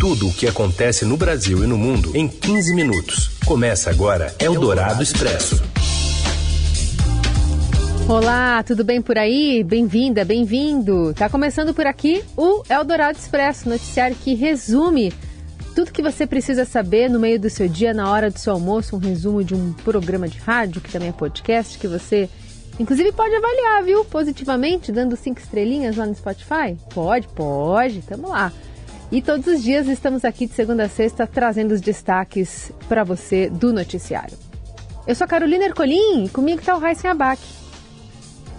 Tudo o que acontece no Brasil e no mundo em 15 minutos. Começa agora Eldorado Expresso. Olá, tudo bem por aí? Bem-vinda, bem-vindo. Tá começando por aqui o Eldorado Expresso, noticiário que resume tudo que você precisa saber no meio do seu dia, na hora do seu almoço, um resumo de um programa de rádio, que também é podcast, que você inclusive pode avaliar, viu? Positivamente, dando cinco estrelinhas lá no Spotify. Pode, pode, tamo lá. E todos os dias estamos aqui de segunda a sexta trazendo os destaques para você do noticiário. Eu sou a Carolina Ercolim e comigo está o Raíssen Abac.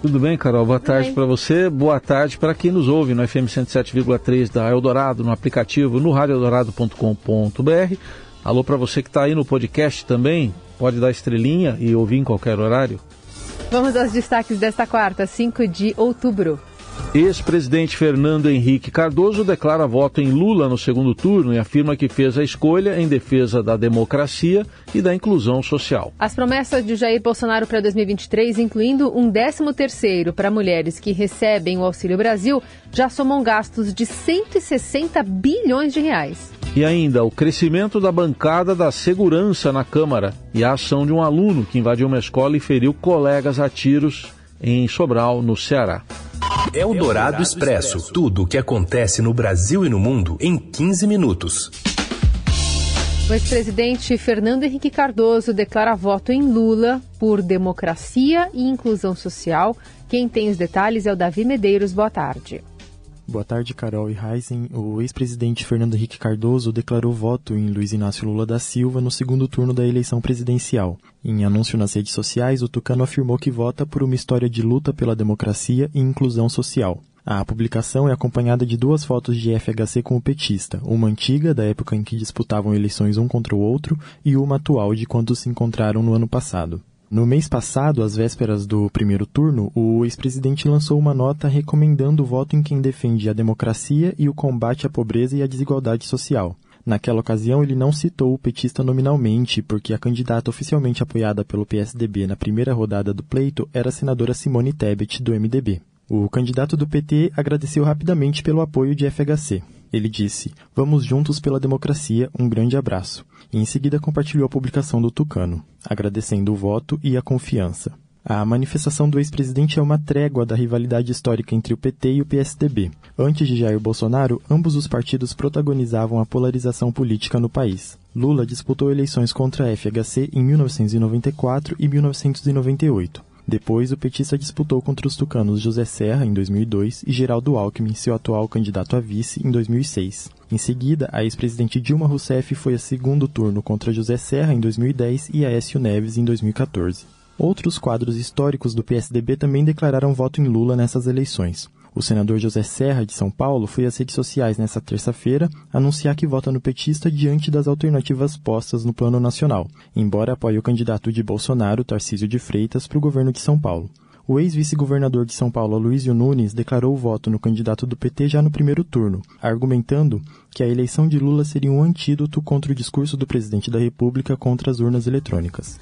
Tudo bem, Carol? Boa Tudo tarde para você, boa tarde para quem nos ouve no FM 107,3 da Eldorado, no aplicativo, no radioeldorado.com.br. Alô para você que está aí no podcast também, pode dar estrelinha e ouvir em qualquer horário. Vamos aos destaques desta quarta, 5 de outubro. Ex-presidente Fernando Henrique Cardoso declara voto em Lula no segundo turno e afirma que fez a escolha em defesa da democracia e da inclusão social. As promessas de Jair Bolsonaro para 2023, incluindo um 13º para mulheres que recebem o Auxílio Brasil, já somam gastos de 160 bilhões de reais. E ainda o crescimento da bancada da segurança na Câmara e a ação de um aluno que invadiu uma escola e feriu colegas a tiros em Sobral, no Ceará. É o Dourado Expresso. Tudo o que acontece no Brasil e no mundo em 15 minutos. O ex-presidente Fernando Henrique Cardoso declara voto em Lula por democracia e inclusão social. Quem tem os detalhes é o Davi Medeiros. Boa tarde. Boa tarde, Carol e Heisen. O ex-presidente Fernando Henrique Cardoso declarou voto em Luiz Inácio Lula da Silva no segundo turno da eleição presidencial. Em anúncio nas redes sociais, o tucano afirmou que vota por uma história de luta pela democracia e inclusão social. A publicação é acompanhada de duas fotos de FHC com o petista, uma antiga, da época em que disputavam eleições um contra o outro, e uma atual de quando se encontraram no ano passado. No mês passado, às vésperas do primeiro turno, o ex-presidente lançou uma nota recomendando o voto em quem defende a democracia e o combate à pobreza e à desigualdade social. Naquela ocasião, ele não citou o petista nominalmente, porque a candidata oficialmente apoiada pelo PSDB na primeira rodada do pleito era a senadora Simone Tebet, do MDB. O candidato do PT agradeceu rapidamente pelo apoio de FHC. Ele disse: Vamos juntos pela democracia, um grande abraço. E em seguida compartilhou a publicação do Tucano, agradecendo o voto e a confiança. A manifestação do ex-presidente é uma trégua da rivalidade histórica entre o PT e o PSDB. Antes de Jair Bolsonaro, ambos os partidos protagonizavam a polarização política no país. Lula disputou eleições contra a FHC em 1994 e 1998. Depois, o petista disputou contra os tucanos José Serra, em 2002, e Geraldo Alckmin, seu atual candidato a vice, em 2006. Em seguida, a ex-presidente Dilma Rousseff foi a segundo turno contra José Serra, em 2010, e Aécio Neves, em 2014. Outros quadros históricos do PSDB também declararam voto em Lula nessas eleições. O senador José Serra, de São Paulo, foi às redes sociais nesta terça-feira anunciar que vota no petista diante das alternativas postas no plano nacional, embora apoie o candidato de Bolsonaro, Tarcísio de Freitas, para o governo de São Paulo. O ex-vice-governador de São Paulo, Luizio Nunes, declarou o voto no candidato do PT já no primeiro turno, argumentando que a eleição de Lula seria um antídoto contra o discurso do presidente da República contra as urnas eletrônicas.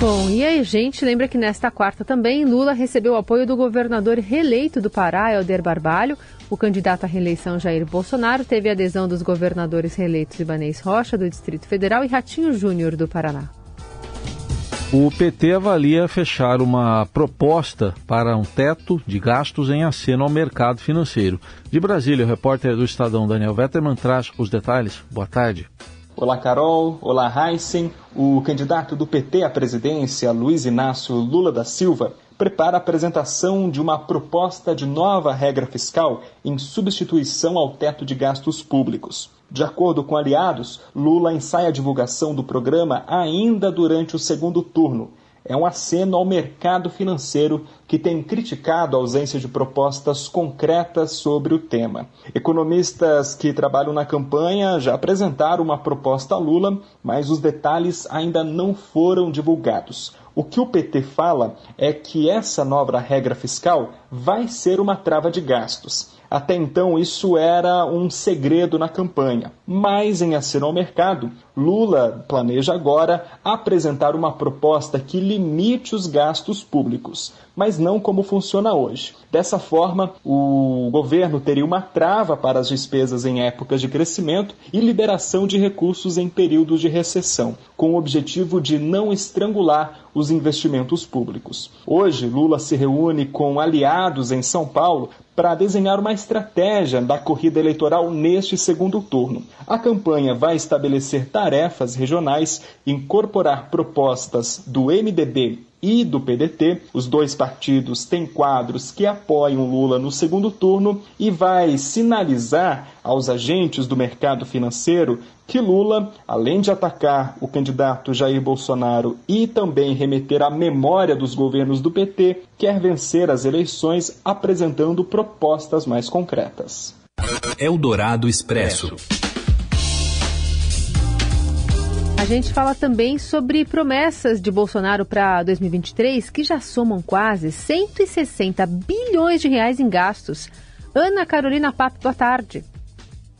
Bom, e aí, gente, lembra que nesta quarta também Lula recebeu o apoio do governador reeleito do Pará, Helder Barbalho. O candidato à reeleição Jair Bolsonaro teve adesão dos governadores reeleitos Ibanês Rocha, do Distrito Federal, e Ratinho Júnior, do Paraná. O PT avalia fechar uma proposta para um teto de gastos em aceno ao mercado financeiro. De Brasília, o repórter do Estadão Daniel Vetterman traz os detalhes. Boa tarde. Olá, Carol. Olá, Heisen. O candidato do PT à presidência, Luiz Inácio Lula da Silva, prepara a apresentação de uma proposta de nova regra fiscal em substituição ao teto de gastos públicos. De acordo com aliados, Lula ensaia a divulgação do programa ainda durante o segundo turno é um aceno ao mercado financeiro que tem criticado a ausência de propostas concretas sobre o tema. Economistas que trabalham na campanha já apresentaram uma proposta a Lula, mas os detalhes ainda não foram divulgados. O que o PT fala é que essa nova regra fiscal vai ser uma trava de gastos. Até então, isso era um segredo na campanha. Mas, em aceno ao mercado, Lula planeja agora apresentar uma proposta que limite os gastos públicos, mas não como funciona hoje. Dessa forma, o governo teria uma trava para as despesas em épocas de crescimento e liberação de recursos em períodos de recessão, com o objetivo de não estrangular os investimentos públicos. Hoje, Lula se reúne com aliados em São Paulo para desenhar uma estratégia da corrida eleitoral neste segundo turno. A campanha vai estabelecer tarefas regionais, incorporar propostas do MDB e do PDT. Os dois partidos têm quadros que apoiam Lula no segundo turno e vai sinalizar aos agentes do mercado financeiro que Lula, além de atacar o candidato Jair Bolsonaro e também remeter à memória dos governos do PT, quer vencer as eleições apresentando propostas mais concretas. Eldorado Expresso. A gente fala também sobre promessas de Bolsonaro para 2023 que já somam quase 160 bilhões de reais em gastos. Ana Carolina Papo, boa tarde.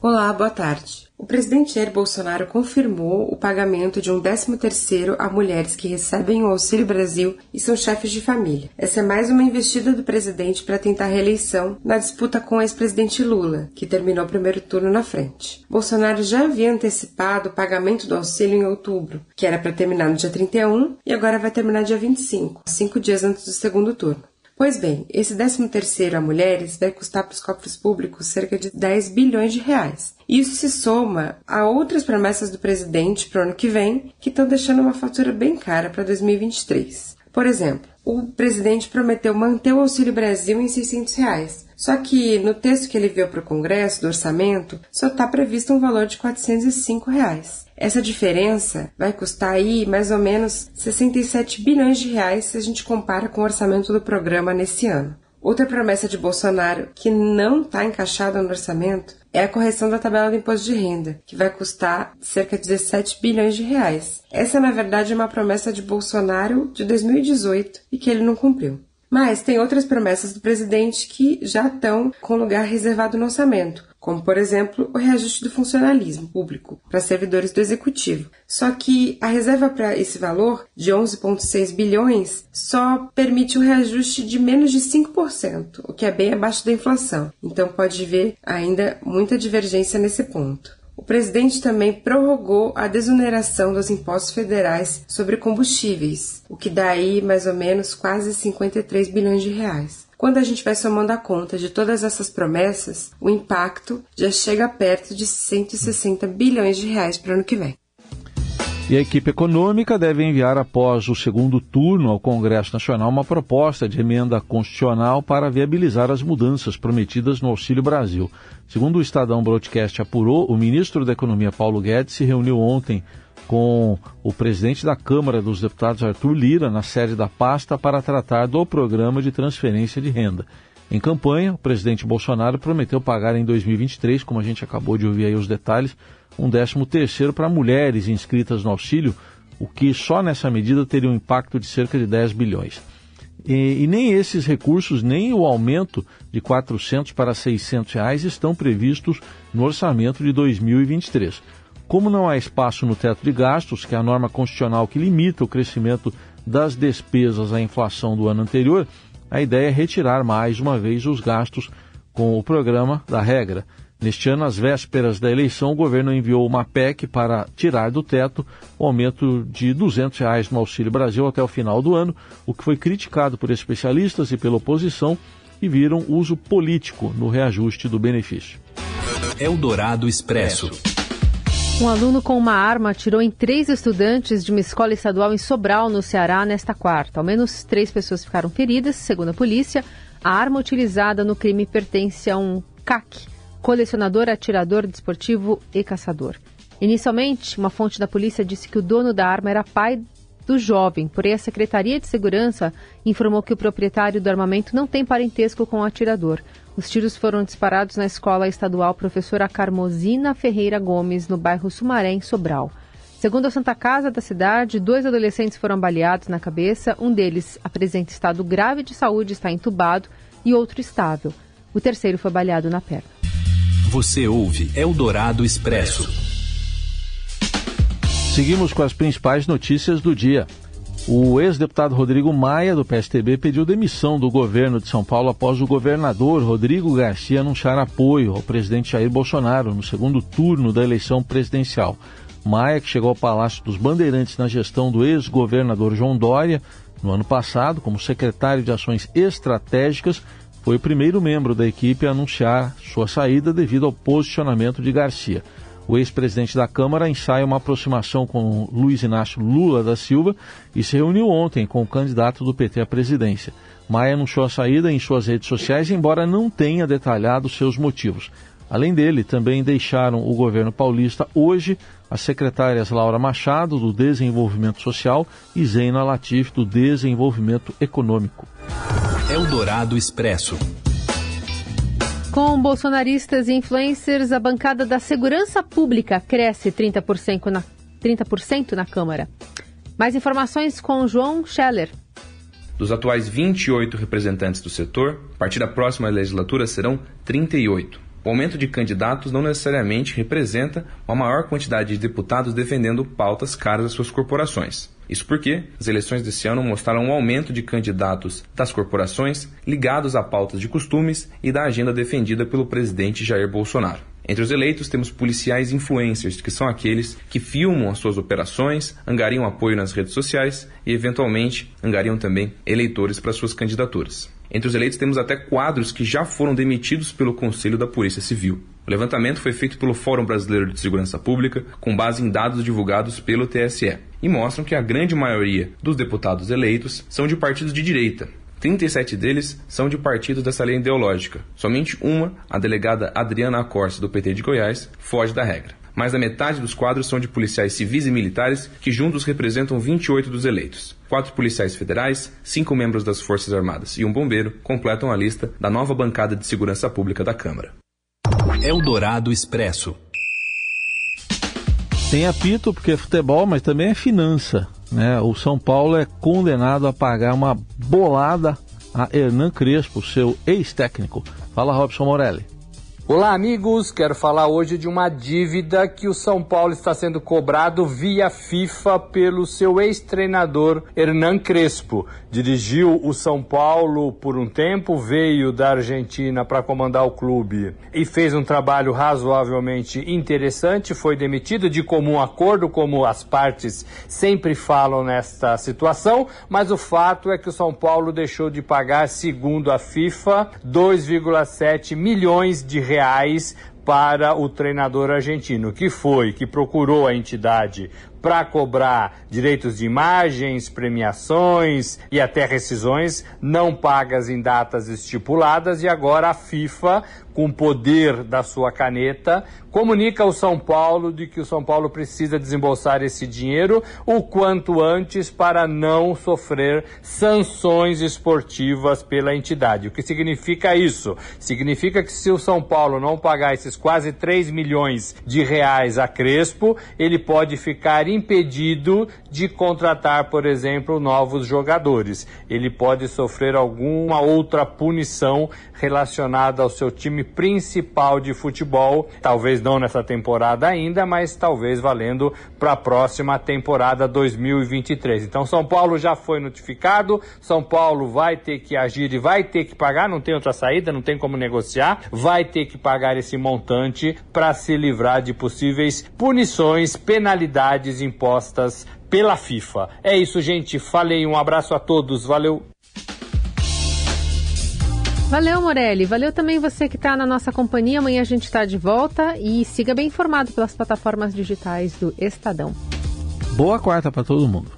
Olá, boa tarde. O presidente Jair Bolsonaro confirmou o pagamento de um 13º a mulheres que recebem o Auxílio Brasil e são chefes de família. Essa é mais uma investida do presidente para tentar reeleição na disputa com o ex-presidente Lula, que terminou o primeiro turno na frente. Bolsonaro já havia antecipado o pagamento do auxílio em outubro, que era para terminar no dia 31 e agora vai terminar dia 25, cinco dias antes do segundo turno. Pois bem, esse 13º a mulheres vai custar para os cofres públicos cerca de 10 bilhões de reais. Isso se soma a outras promessas do presidente para o ano que vem, que estão deixando uma fatura bem cara para 2023. Por exemplo, o presidente prometeu manter o Auxílio Brasil em 600 reais, só que no texto que ele enviou para o Congresso do orçamento só está previsto um valor de 405 reais. Essa diferença vai custar aí mais ou menos 67 bilhões de reais se a gente compara com o orçamento do programa nesse ano. Outra promessa de Bolsonaro que não está encaixada no orçamento é a correção da tabela do imposto de renda, que vai custar cerca de 17 bilhões de reais. Essa, na verdade, é uma promessa de Bolsonaro de 2018 e que ele não cumpriu. Mas tem outras promessas do presidente que já estão com lugar reservado no orçamento, como, por exemplo, o reajuste do funcionalismo público para servidores do executivo. Só que a reserva para esse valor, de 11,6 bilhões, só permite um reajuste de menos de 5%, o que é bem abaixo da inflação. Então pode ver ainda muita divergência nesse ponto. O presidente também prorrogou a desoneração dos impostos federais sobre combustíveis, o que dá aí mais ou menos quase 53 bilhões de reais. Quando a gente vai somando a conta de todas essas promessas, o impacto já chega perto de 160 bilhões de reais para o ano que vem. E a equipe econômica deve enviar após o segundo turno ao Congresso Nacional uma proposta de emenda constitucional para viabilizar as mudanças prometidas no Auxílio Brasil. Segundo o Estadão Broadcast apurou, o ministro da Economia Paulo Guedes se reuniu ontem com o presidente da Câmara dos Deputados Arthur Lira na sede da pasta para tratar do programa de transferência de renda. Em campanha, o presidente Bolsonaro prometeu pagar em 2023, como a gente acabou de ouvir aí os detalhes, um décimo terceiro para mulheres inscritas no auxílio, o que só nessa medida teria um impacto de cerca de 10 bilhões. E, e, nem esses recursos, nem o aumento de 400 para 600 reais estão previstos no orçamento de 2023. Como não há espaço no teto de gastos, que é a norma constitucional que limita o crescimento das despesas à inflação do ano anterior, a ideia é retirar mais uma vez os gastos com o programa da regra. Neste ano, às vésperas da eleição, o governo enviou uma PEC para tirar do teto o aumento de 200 reais no Auxílio Brasil até o final do ano, o que foi criticado por especialistas e pela oposição e viram uso político no reajuste do benefício. Eldorado Expresso. Um aluno com uma arma atirou em três estudantes de uma escola estadual em Sobral, no Ceará, nesta quarta. Ao menos três pessoas ficaram feridas, segundo a polícia. A arma utilizada no crime pertence a um CAC, colecionador, atirador desportivo e caçador. Inicialmente, uma fonte da polícia disse que o dono da arma era pai do jovem, porém a Secretaria de Segurança informou que o proprietário do armamento não tem parentesco com o atirador. Os tiros foram disparados na escola estadual Professora Carmosina Ferreira Gomes, no bairro Sumaré, em Sobral. Segundo a Santa Casa da cidade, dois adolescentes foram baleados na cabeça. Um deles apresenta estado grave de saúde, está entubado, e outro estável. O terceiro foi baleado na perna. Você ouve Eldorado Expresso. Seguimos com as principais notícias do dia. O ex-deputado Rodrigo Maia, do PSTB, pediu demissão do governo de São Paulo após o governador Rodrigo Garcia anunciar apoio ao presidente Jair Bolsonaro no segundo turno da eleição presidencial. Maia, que chegou ao Palácio dos Bandeirantes na gestão do ex-governador João Dória no ano passado, como secretário de Ações Estratégicas, foi o primeiro membro da equipe a anunciar sua saída devido ao posicionamento de Garcia. O ex-presidente da Câmara ensaia uma aproximação com Luiz Inácio Lula da Silva e se reuniu ontem com o candidato do PT à presidência. Maia anunciou a saída em suas redes sociais, embora não tenha detalhado seus motivos. Além dele, também deixaram o governo paulista hoje as secretárias Laura Machado, do Desenvolvimento Social, e Zeina Latif, do Desenvolvimento Econômico. Eldorado Expresso. Com bolsonaristas e influencers, a bancada da segurança pública cresce 30% na, 30% na Câmara. Mais informações com João Scheller. Dos atuais 28 representantes do setor, a partir da próxima legislatura serão 38. O aumento de candidatos não necessariamente representa uma maior quantidade de deputados defendendo pautas caras às suas corporações. Isso porque as eleições desse ano mostraram um aumento de candidatos das corporações ligados a pautas de costumes e da agenda defendida pelo presidente Jair Bolsonaro. Entre os eleitos temos policiais influencers, que são aqueles que filmam as suas operações, angariam apoio nas redes sociais e, eventualmente, angariam também eleitores para suas candidaturas. Entre os eleitos temos até quadros que já foram demitidos pelo Conselho da Polícia Civil. O levantamento foi feito pelo Fórum Brasileiro de Segurança Pública, com base em dados divulgados pelo TSE, e mostram que a grande maioria dos deputados eleitos são de partidos de direita. 37 deles são de partidos dessa linha ideológica. Somente uma, a delegada Adriana Acorce, do PT de Goiás, foge da regra. Mais da metade dos quadros são de policiais civis e militares, que juntos representam 28 dos eleitos. Quatro policiais federais, cinco membros das Forças Armadas e um bombeiro completam a lista da nova bancada de segurança pública da Câmara. Eldorado Expresso. Tem apito porque é futebol, mas também é finança. Né? O São Paulo é condenado a pagar uma bolada a Hernan Crespo, seu ex-técnico. Fala, Robson Morelli. Olá, amigos. Quero falar hoje de uma dívida que o São Paulo está sendo cobrado via FIFA pelo seu ex-treinador Hernan Crespo. Dirigiu o São Paulo por um tempo, veio da Argentina para comandar o clube e fez um trabalho razoavelmente interessante. Foi demitido de comum acordo, como as partes sempre falam nesta situação, mas o fato é que o São Paulo deixou de pagar, segundo a FIFA, 2,7 milhões de reais reais para o treinador argentino, que foi, que procurou a entidade para cobrar direitos de imagens, premiações e até rescisões não pagas em datas estipuladas e agora a FIFA com o poder da sua caneta, comunica ao São Paulo de que o São Paulo precisa desembolsar esse dinheiro o quanto antes para não sofrer sanções esportivas pela entidade. O que significa isso? Significa que se o São Paulo não pagar esses quase 3 milhões de reais a Crespo, ele pode ficar impedido de contratar, por exemplo, novos jogadores. Ele pode sofrer alguma outra punição relacionada ao seu time principal de futebol, talvez não nessa temporada ainda, mas talvez valendo para a próxima temporada 2023. Então São Paulo já foi notificado, São Paulo vai ter que agir e vai ter que pagar, não tem outra saída, não tem como negociar, vai ter que pagar esse montante para se livrar de possíveis punições, penalidades impostas pela FIFA. É isso, gente. Falei, um abraço a todos. Valeu. Valeu, Morelli. Valeu também você que está na nossa companhia. Amanhã a gente está de volta e siga bem informado pelas plataformas digitais do Estadão. Boa quarta para todo mundo.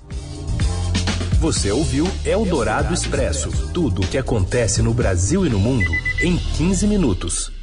Você ouviu Eldorado Expresso tudo o que acontece no Brasil e no mundo em 15 minutos.